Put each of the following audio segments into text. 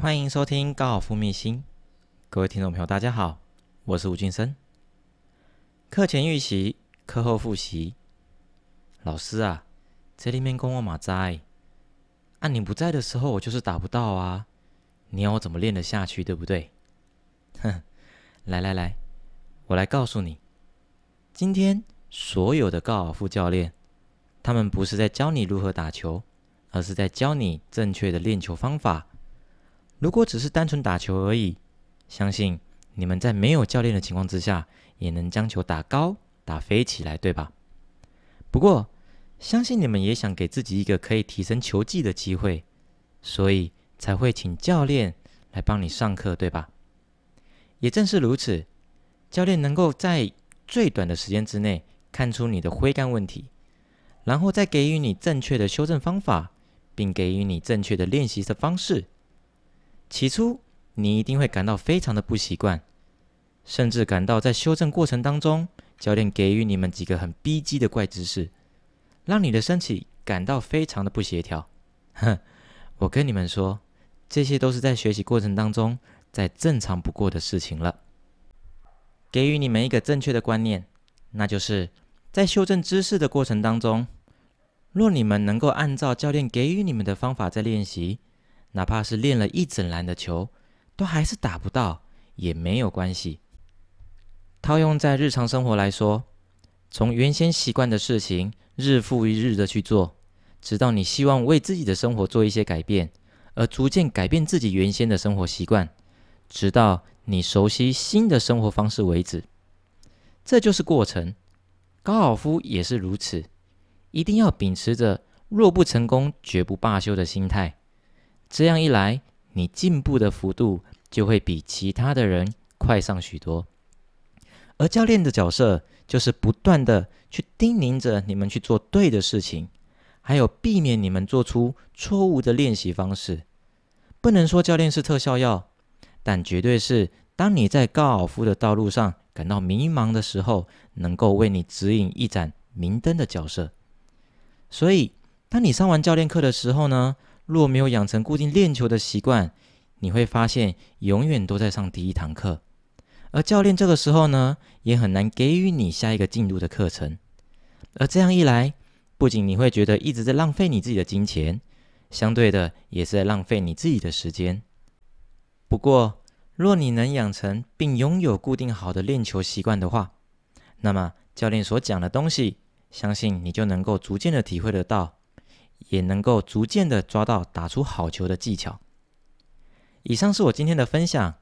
欢迎收听高尔夫秘辛，各位听众朋友，大家好，我是吴俊生。课前预习，课后复习。老师啊，这里面跟我马在，啊你不在的时候，我就是打不到啊。你要我怎么练得下去，对不对？哼，来来来，我来告诉你，今天所有的高尔夫教练，他们不是在教你如何打球，而是在教你正确的练球方法。如果只是单纯打球而已，相信你们在没有教练的情况之下，也能将球打高、打飞起来，对吧？不过，相信你们也想给自己一个可以提升球技的机会，所以才会请教练来帮你上课，对吧？也正是如此，教练能够在最短的时间之内看出你的挥杆问题，然后再给予你正确的修正方法，并给予你正确的练习的方式。起初，你一定会感到非常的不习惯，甚至感到在修正过程当中，教练给予你们几个很逼机的怪姿势，让你的身体感到非常的不协调。哼，我跟你们说，这些都是在学习过程当中再正常不过的事情了。给予你们一个正确的观念，那就是在修正姿势的过程当中，若你们能够按照教练给予你们的方法在练习。哪怕是练了一整篮的球，都还是打不到，也没有关系。套用在日常生活来说，从原先习惯的事情日复一日的去做，直到你希望为自己的生活做一些改变，而逐渐改变自己原先的生活习惯，直到你熟悉新的生活方式为止。这就是过程。高尔夫也是如此，一定要秉持着若不成功绝不罢休的心态。这样一来，你进步的幅度就会比其他的人快上许多。而教练的角色就是不断的去叮咛着你们去做对的事情，还有避免你们做出错误的练习方式。不能说教练是特效药，但绝对是当你在高尔夫的道路上感到迷茫的时候，能够为你指引一盏明灯的角色。所以，当你上完教练课的时候呢？若没有养成固定练球的习惯，你会发现永远都在上第一堂课，而教练这个时候呢，也很难给予你下一个进度的课程。而这样一来，不仅你会觉得一直在浪费你自己的金钱，相对的也是在浪费你自己的时间。不过，若你能养成并拥有固定好的练球习惯的话，那么教练所讲的东西，相信你就能够逐渐的体会得到。也能够逐渐的抓到打出好球的技巧。以上是我今天的分享。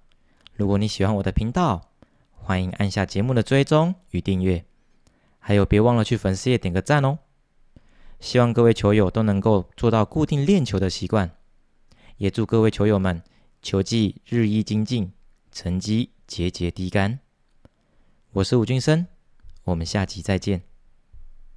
如果你喜欢我的频道，欢迎按下节目的追踪与订阅，还有别忘了去粉丝页点个赞哦。希望各位球友都能够做到固定练球的习惯，也祝各位球友们球技日益精进，成绩节节低杆。我是吴俊生，我们下期再见。